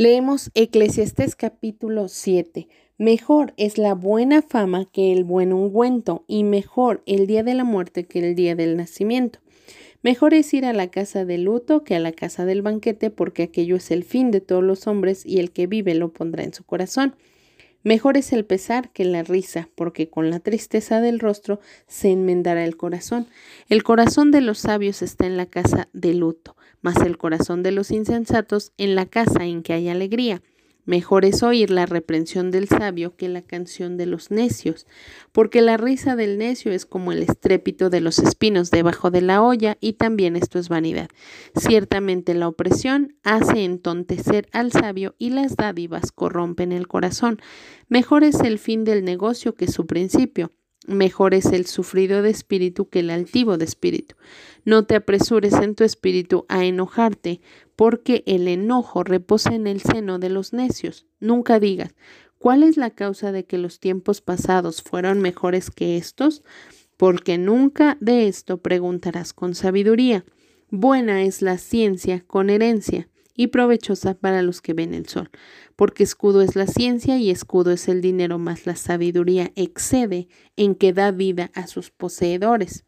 Leemos Eclesiastés capítulo 7. Mejor es la buena fama que el buen ungüento, y mejor el día de la muerte que el día del nacimiento. Mejor es ir a la casa del luto que a la casa del banquete, porque aquello es el fin de todos los hombres, y el que vive lo pondrá en su corazón. Mejor es el pesar que la risa, porque con la tristeza del rostro se enmendará el corazón. El corazón de los sabios está en la casa de luto, mas el corazón de los insensatos en la casa en que hay alegría. Mejor es oír la reprensión del sabio que la canción de los necios, porque la risa del necio es como el estrépito de los espinos debajo de la olla, y también esto es vanidad. Ciertamente la opresión hace entontecer al sabio y las dádivas corrompen el corazón. Mejor es el fin del negocio que su principio. Mejor es el sufrido de espíritu que el altivo de espíritu. No te apresures en tu espíritu a enojarte, porque el enojo reposa en el seno de los necios. Nunca digas, ¿cuál es la causa de que los tiempos pasados fueron mejores que estos? Porque nunca de esto preguntarás con sabiduría. Buena es la ciencia con herencia y provechosa para los que ven el sol, porque escudo es la ciencia y escudo es el dinero, más la sabiduría excede en que da vida a sus poseedores.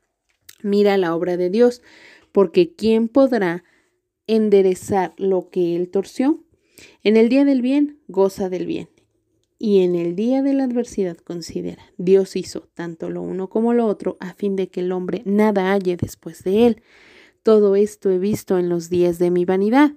Mira la obra de Dios, porque ¿quién podrá enderezar lo que él torció. En el día del bien, goza del bien. Y en el día de la adversidad considera, Dios hizo tanto lo uno como lo otro a fin de que el hombre nada halle después de él. Todo esto he visto en los días de mi vanidad.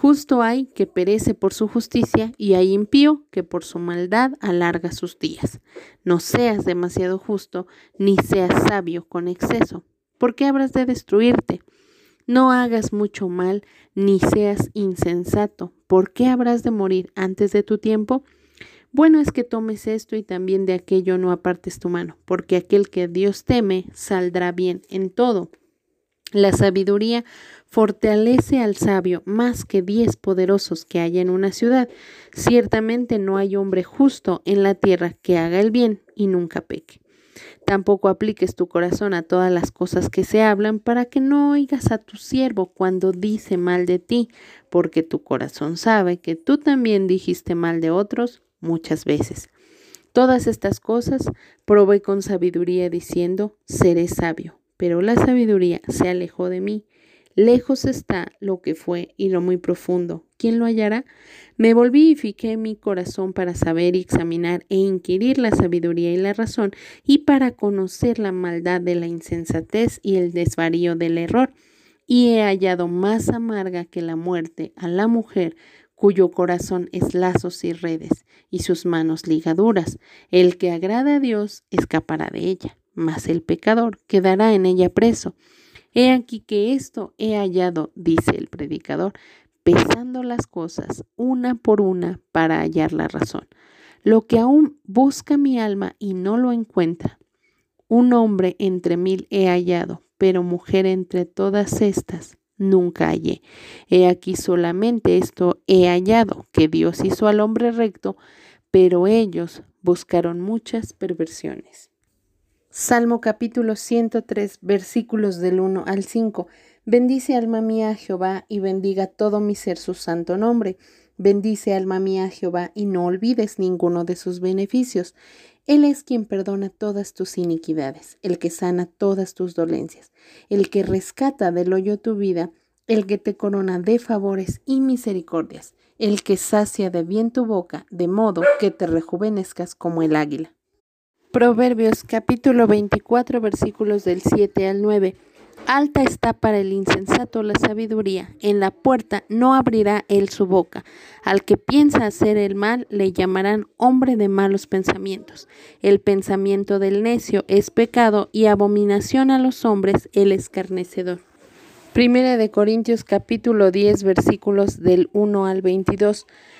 Justo hay que perece por su justicia y hay impío que por su maldad alarga sus días. No seas demasiado justo, ni seas sabio con exceso, porque habrás de destruirte. No hagas mucho mal, ni seas insensato. ¿Por qué habrás de morir antes de tu tiempo? Bueno es que tomes esto y también de aquello no apartes tu mano, porque aquel que Dios teme saldrá bien en todo. La sabiduría fortalece al sabio más que diez poderosos que haya en una ciudad. Ciertamente no hay hombre justo en la tierra que haga el bien y nunca peque. Tampoco apliques tu corazón a todas las cosas que se hablan para que no oigas a tu siervo cuando dice mal de ti, porque tu corazón sabe que tú también dijiste mal de otros muchas veces. Todas estas cosas probé con sabiduría diciendo, seré sabio, pero la sabiduría se alejó de mí Lejos está lo que fue y lo muy profundo. ¿Quién lo hallará? Me volví y fiqué mi corazón para saber y examinar e inquirir la sabiduría y la razón y para conocer la maldad de la insensatez y el desvarío del error. Y he hallado más amarga que la muerte a la mujer cuyo corazón es lazos y redes y sus manos ligaduras. El que agrada a Dios escapará de ella, mas el pecador quedará en ella preso. He aquí que esto he hallado, dice el predicador, pesando las cosas una por una para hallar la razón. Lo que aún busca mi alma y no lo encuentra. Un hombre entre mil he hallado, pero mujer entre todas estas nunca hallé. He aquí solamente esto he hallado, que Dios hizo al hombre recto, pero ellos buscaron muchas perversiones. Salmo capítulo 103 versículos del 1 al 5. Bendice alma mía a Jehová y bendiga todo mi ser su santo nombre. Bendice alma mía a Jehová y no olvides ninguno de sus beneficios. Él es quien perdona todas tus iniquidades, el que sana todas tus dolencias, el que rescata del hoyo tu vida, el que te corona de favores y misericordias, el que sacia de bien tu boca, de modo que te rejuvenezcas como el águila. Proverbios capítulo 24 versículos del 7 al 9. Alta está para el insensato la sabiduría, en la puerta no abrirá él su boca. Al que piensa hacer el mal le llamarán hombre de malos pensamientos. El pensamiento del necio es pecado y abominación a los hombres el escarnecedor. Primera de Corintios capítulo 10 versículos del 1 al 22.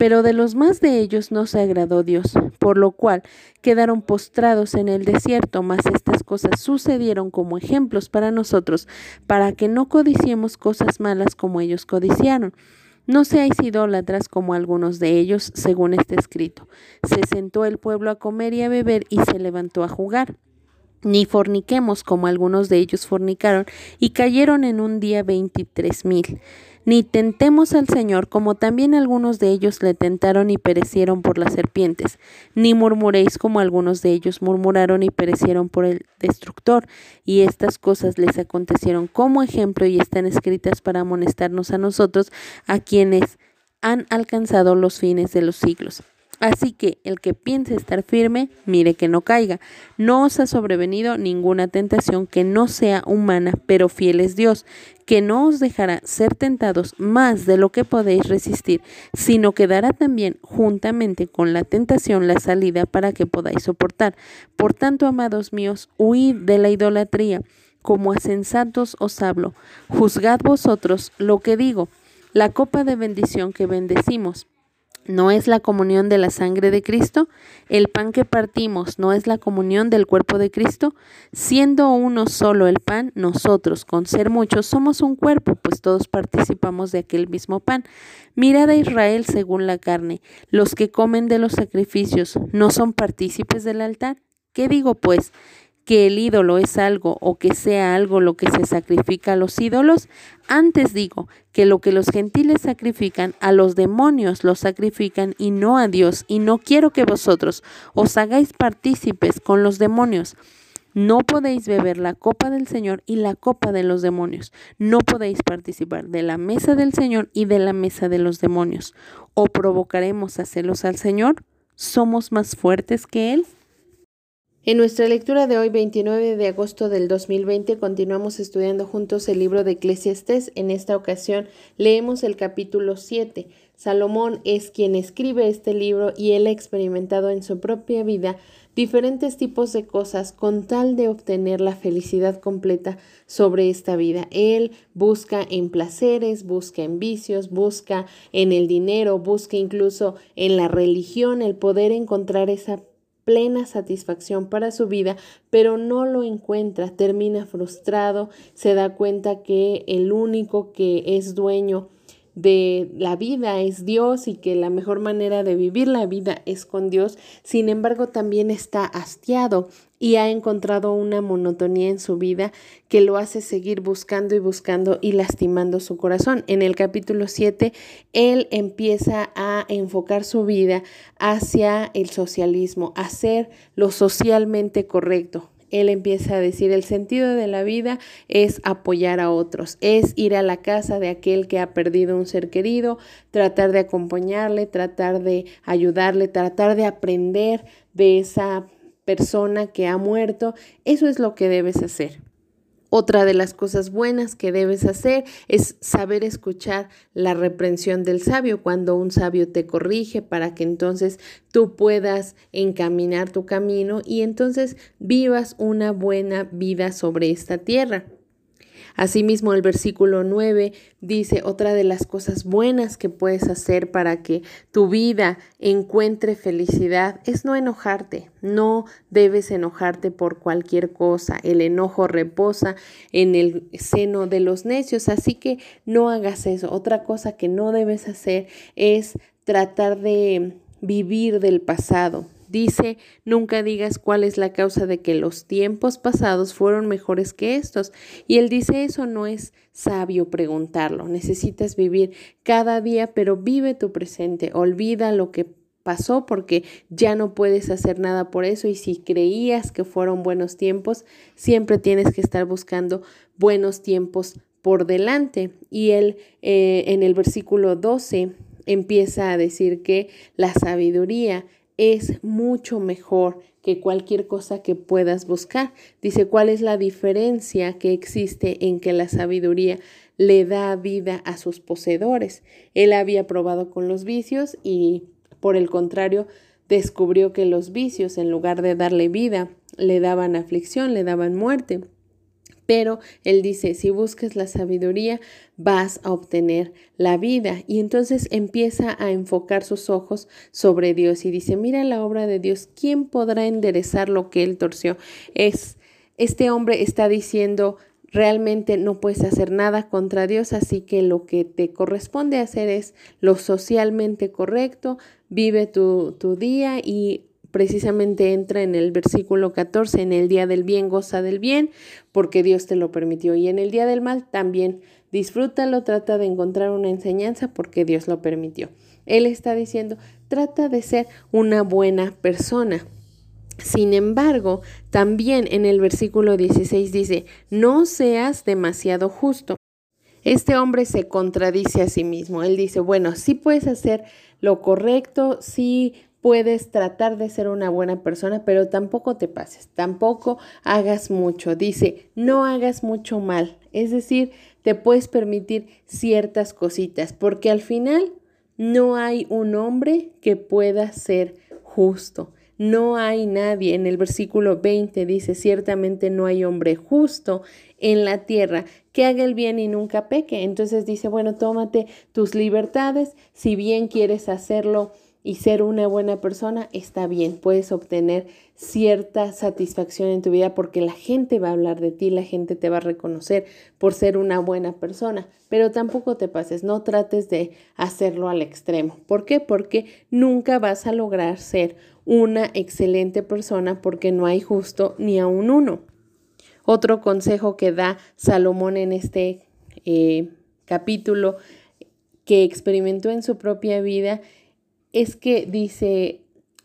Pero de los más de ellos no se agradó Dios, por lo cual quedaron postrados en el desierto, mas estas cosas sucedieron como ejemplos para nosotros, para que no codiciemos cosas malas como ellos codiciaron. No seáis idólatras como algunos de ellos, según está escrito. Se sentó el pueblo a comer y a beber y se levantó a jugar ni forniquemos como algunos de ellos fornicaron y cayeron en un día veintitrés mil. Ni tentemos al Señor como también algunos de ellos le tentaron y perecieron por las serpientes. Ni murmuréis como algunos de ellos murmuraron y perecieron por el destructor. Y estas cosas les acontecieron como ejemplo y están escritas para amonestarnos a nosotros, a quienes han alcanzado los fines de los siglos. Así que el que piense estar firme, mire que no caiga. No os ha sobrevenido ninguna tentación que no sea humana, pero fiel es Dios, que no os dejará ser tentados más de lo que podéis resistir, sino que dará también juntamente con la tentación la salida para que podáis soportar. Por tanto, amados míos, huid de la idolatría. Como a sensatos os hablo. Juzgad vosotros lo que digo. La copa de bendición que bendecimos ¿No es la comunión de la sangre de Cristo? ¿El pan que partimos no es la comunión del cuerpo de Cristo? Siendo uno solo el pan, nosotros, con ser muchos, somos un cuerpo, pues todos participamos de aquel mismo pan. Mirad a Israel según la carne. Los que comen de los sacrificios, ¿no son partícipes del altar? ¿Qué digo pues? Que el ídolo es algo o que sea algo lo que se sacrifica a los ídolos, antes digo que lo que los gentiles sacrifican a los demonios lo sacrifican y no a Dios, y no quiero que vosotros os hagáis partícipes con los demonios. No podéis beber la copa del Señor y la copa de los demonios. No podéis participar de la mesa del Señor y de la mesa de los demonios. ¿O provocaremos a celos al Señor? ¿Somos más fuertes que Él? En nuestra lectura de hoy, 29 de agosto del 2020, continuamos estudiando juntos el libro de Eclesiastés. En esta ocasión leemos el capítulo 7. Salomón es quien escribe este libro y él ha experimentado en su propia vida diferentes tipos de cosas con tal de obtener la felicidad completa sobre esta vida. Él busca en placeres, busca en vicios, busca en el dinero, busca incluso en la religión el poder encontrar esa plena satisfacción para su vida, pero no lo encuentra, termina frustrado, se da cuenta que el único que es dueño de la vida es Dios y que la mejor manera de vivir la vida es con Dios. Sin embargo, también está hastiado y ha encontrado una monotonía en su vida que lo hace seguir buscando y buscando y lastimando su corazón. En el capítulo 7, él empieza a enfocar su vida hacia el socialismo, hacer lo socialmente correcto, él empieza a decir, el sentido de la vida es apoyar a otros, es ir a la casa de aquel que ha perdido un ser querido, tratar de acompañarle, tratar de ayudarle, tratar de aprender de esa persona que ha muerto. Eso es lo que debes hacer. Otra de las cosas buenas que debes hacer es saber escuchar la reprensión del sabio cuando un sabio te corrige para que entonces tú puedas encaminar tu camino y entonces vivas una buena vida sobre esta tierra. Asimismo, el versículo 9 dice, otra de las cosas buenas que puedes hacer para que tu vida encuentre felicidad es no enojarte. No debes enojarte por cualquier cosa. El enojo reposa en el seno de los necios, así que no hagas eso. Otra cosa que no debes hacer es tratar de vivir del pasado. Dice, nunca digas cuál es la causa de que los tiempos pasados fueron mejores que estos. Y él dice, eso no es sabio preguntarlo. Necesitas vivir cada día, pero vive tu presente. Olvida lo que pasó porque ya no puedes hacer nada por eso y si creías que fueron buenos tiempos, siempre tienes que estar buscando buenos tiempos por delante. Y él eh, en el versículo 12 empieza a decir que la sabiduría es mucho mejor que cualquier cosa que puedas buscar. Dice, ¿cuál es la diferencia que existe en que la sabiduría le da vida a sus poseedores? Él había probado con los vicios y, por el contrario, descubrió que los vicios, en lugar de darle vida, le daban aflicción, le daban muerte. Pero él dice, si buscas la sabiduría, vas a obtener la vida. Y entonces empieza a enfocar sus ojos sobre Dios y dice, mira la obra de Dios, ¿quién podrá enderezar lo que él torció? Es, este hombre está diciendo, realmente no puedes hacer nada contra Dios, así que lo que te corresponde hacer es lo socialmente correcto, vive tu, tu día y precisamente entra en el versículo 14, en el día del bien goza del bien, porque Dios te lo permitió. Y en el día del mal también disfrútalo, trata de encontrar una enseñanza porque Dios lo permitió. Él está diciendo, trata de ser una buena persona. Sin embargo, también en el versículo 16 dice, no seas demasiado justo. Este hombre se contradice a sí mismo. Él dice, bueno, sí puedes hacer lo correcto, sí puedes tratar de ser una buena persona, pero tampoco te pases, tampoco hagas mucho. Dice, no hagas mucho mal. Es decir, te puedes permitir ciertas cositas, porque al final no hay un hombre que pueda ser justo. No hay nadie. En el versículo 20 dice, ciertamente no hay hombre justo en la tierra que haga el bien y nunca peque. Entonces dice, bueno, tómate tus libertades, si bien quieres hacerlo y ser una buena persona, está bien, puedes obtener cierta satisfacción en tu vida porque la gente va a hablar de ti, la gente te va a reconocer por ser una buena persona, pero tampoco te pases, no trates de hacerlo al extremo. ¿Por qué? Porque nunca vas a lograr ser una excelente persona porque no hay justo ni a un uno. Otro consejo que da Salomón en este eh, capítulo que experimentó en su propia vida es que dice,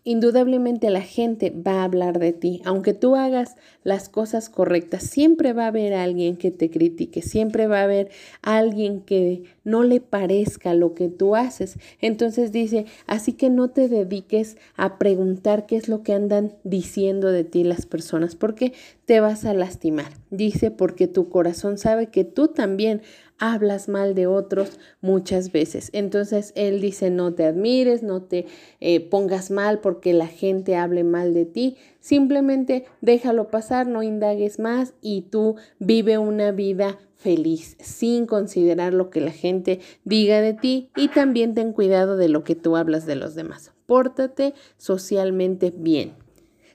indudablemente la gente va a hablar de ti. Aunque tú hagas las cosas correctas, siempre va a haber alguien que te critique, siempre va a haber alguien que no le parezca lo que tú haces. Entonces dice, así que no te dediques a preguntar qué es lo que andan diciendo de ti las personas, porque te vas a lastimar. Dice, porque tu corazón sabe que tú también hablas mal de otros muchas veces. Entonces él dice, no te admires, no te eh, pongas mal porque la gente hable mal de ti, simplemente déjalo pasar, no indagues más y tú vive una vida feliz sin considerar lo que la gente diga de ti y también ten cuidado de lo que tú hablas de los demás. Pórtate socialmente bien.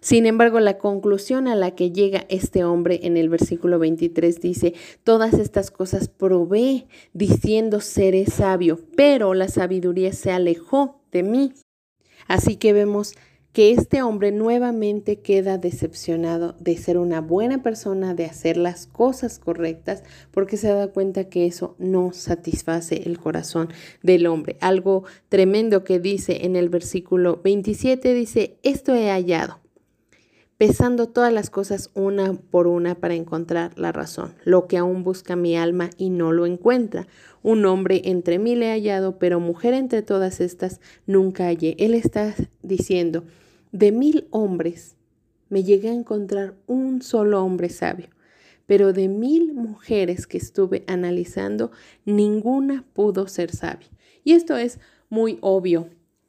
Sin embargo, la conclusión a la que llega este hombre en el versículo 23 dice, todas estas cosas probé diciendo seré sabio, pero la sabiduría se alejó de mí. Así que vemos que este hombre nuevamente queda decepcionado de ser una buena persona, de hacer las cosas correctas, porque se da cuenta que eso no satisface el corazón del hombre. Algo tremendo que dice en el versículo 27 dice, esto he hallado pesando todas las cosas una por una para encontrar la razón, lo que aún busca mi alma y no lo encuentra. Un hombre entre mil he hallado, pero mujer entre todas estas nunca hallé. Él está diciendo, de mil hombres me llegué a encontrar un solo hombre sabio, pero de mil mujeres que estuve analizando, ninguna pudo ser sabia. Y esto es muy obvio,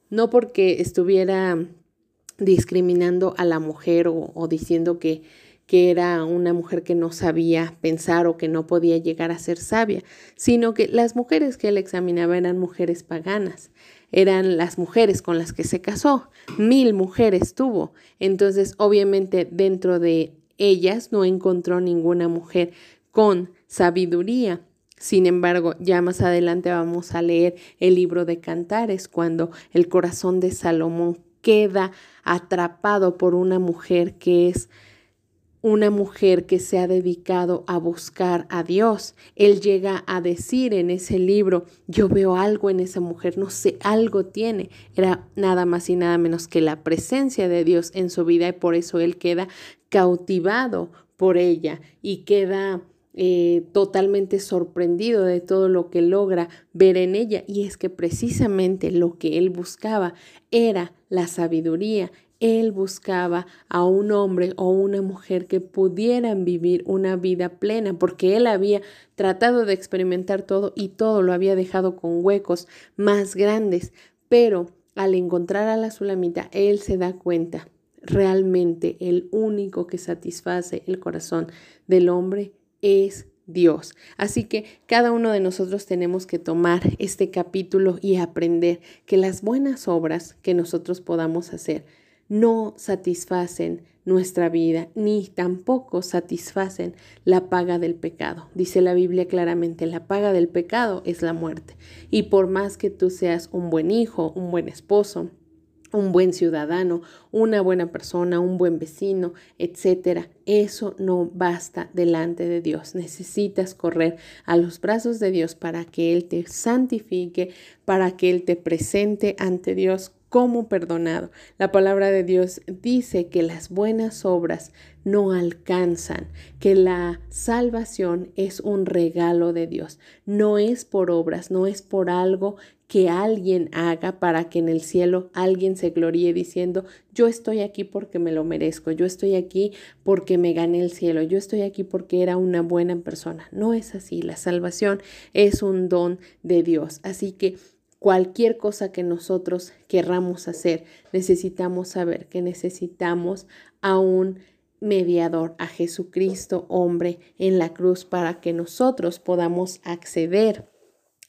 no porque estuviera discriminando a la mujer o, diciendo que, que era una mujer que no sabía pensar o que no podía llegar a ser sabia, sino que las mujeres que él examinaba eran mujeres paganas, eran las mujeres con las que se casó, mil mujeres tuvo, entonces obviamente dentro de ellas no encontró ninguna mujer con sabiduría. Sin embargo, ya más adelante vamos a leer el libro de Cantares, cuando el corazón de Salomón queda atrapado por una mujer que es una mujer que se ha dedicado a buscar a Dios. Él llega a decir en ese libro, yo veo algo en esa mujer, no sé, algo tiene. Era nada más y nada menos que la presencia de Dios en su vida y por eso él queda cautivado por ella y queda eh, totalmente sorprendido de todo lo que logra ver en ella. Y es que precisamente lo que él buscaba era la sabiduría. Él buscaba a un hombre o una mujer que pudieran vivir una vida plena, porque él había tratado de experimentar todo y todo lo había dejado con huecos más grandes. Pero al encontrar a la Sulamita, él se da cuenta realmente el único que satisface el corazón del hombre es Dios. Así que cada uno de nosotros tenemos que tomar este capítulo y aprender que las buenas obras que nosotros podamos hacer no satisfacen nuestra vida, ni tampoco satisfacen la paga del pecado. Dice la Biblia claramente, la paga del pecado es la muerte. Y por más que tú seas un buen hijo, un buen esposo, un buen ciudadano, una buena persona, un buen vecino, etcétera. Eso no basta delante de Dios. Necesitas correr a los brazos de Dios para que Él te santifique, para que Él te presente ante Dios como perdonado. La palabra de Dios dice que las buenas obras no alcanzan, que la salvación es un regalo de Dios. No es por obras, no es por algo que alguien haga para que en el cielo alguien se gloríe diciendo, yo estoy aquí porque me lo merezco, yo estoy aquí porque me gané el cielo, yo estoy aquí porque era una buena persona. No es así, la salvación es un don de Dios. Así que cualquier cosa que nosotros querramos hacer, necesitamos saber que necesitamos a un mediador, a Jesucristo, hombre, en la cruz, para que nosotros podamos acceder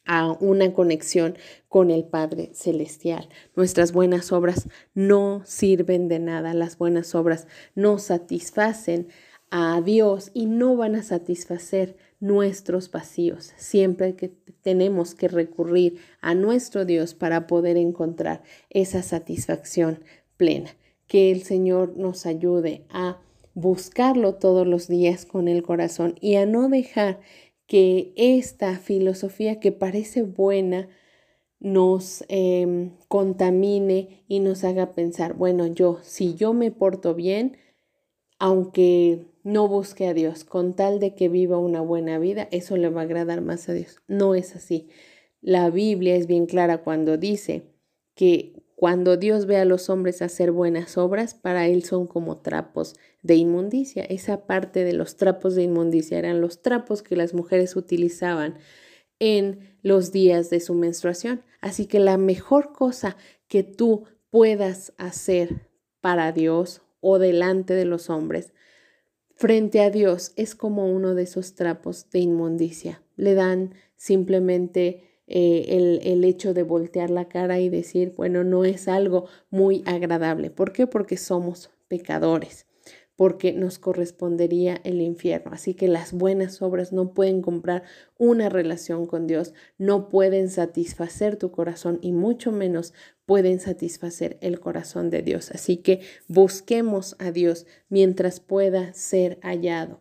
a una conexión con el Padre Celestial. Nuestras buenas obras no sirven de nada, las buenas obras no satisfacen a Dios y no van a satisfacer nuestros vacíos. Siempre que tenemos que recurrir a nuestro Dios para poder encontrar esa satisfacción plena. Que el Señor nos ayude a buscarlo todos los días con el corazón y a no dejar que esta filosofía que parece buena nos em, contamine y nos haga pensar, bueno, yo, si yo me porto bien, aunque no busque a Dios, con tal de que viva una buena vida, eso le va a agradar más a Dios. No es así. La Biblia es bien clara cuando dice que cuando Dios ve a los hombres hacer buenas obras, para Él son como trapos de inmundicia. Esa parte de los trapos de inmundicia eran los trapos que las mujeres utilizaban en los días de su menstruación. Así que la mejor cosa que tú puedas hacer para Dios o delante de los hombres, frente a Dios, es como uno de esos trapos de inmundicia. Le dan simplemente eh, el, el, hecho de voltear la cara y decir, bueno, no es algo muy agradable. ¿Por qué? Porque somos pecadores porque nos correspondería el infierno. Así que las buenas obras no pueden comprar una relación con Dios, no pueden satisfacer tu corazón y mucho menos pueden satisfacer el corazón de Dios. Así que busquemos a Dios mientras pueda ser hallado.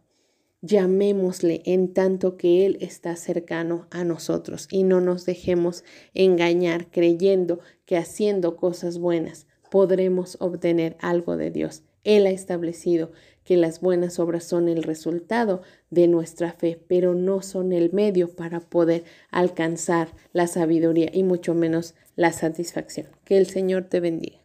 Llamémosle en tanto que Él está cercano a nosotros y no nos dejemos engañar creyendo que haciendo cosas buenas podremos obtener algo de Dios. Él ha establecido que las buenas obras son el resultado de nuestra fe, pero no son el medio para poder alcanzar la sabiduría y mucho menos la satisfacción. Que el Señor te bendiga.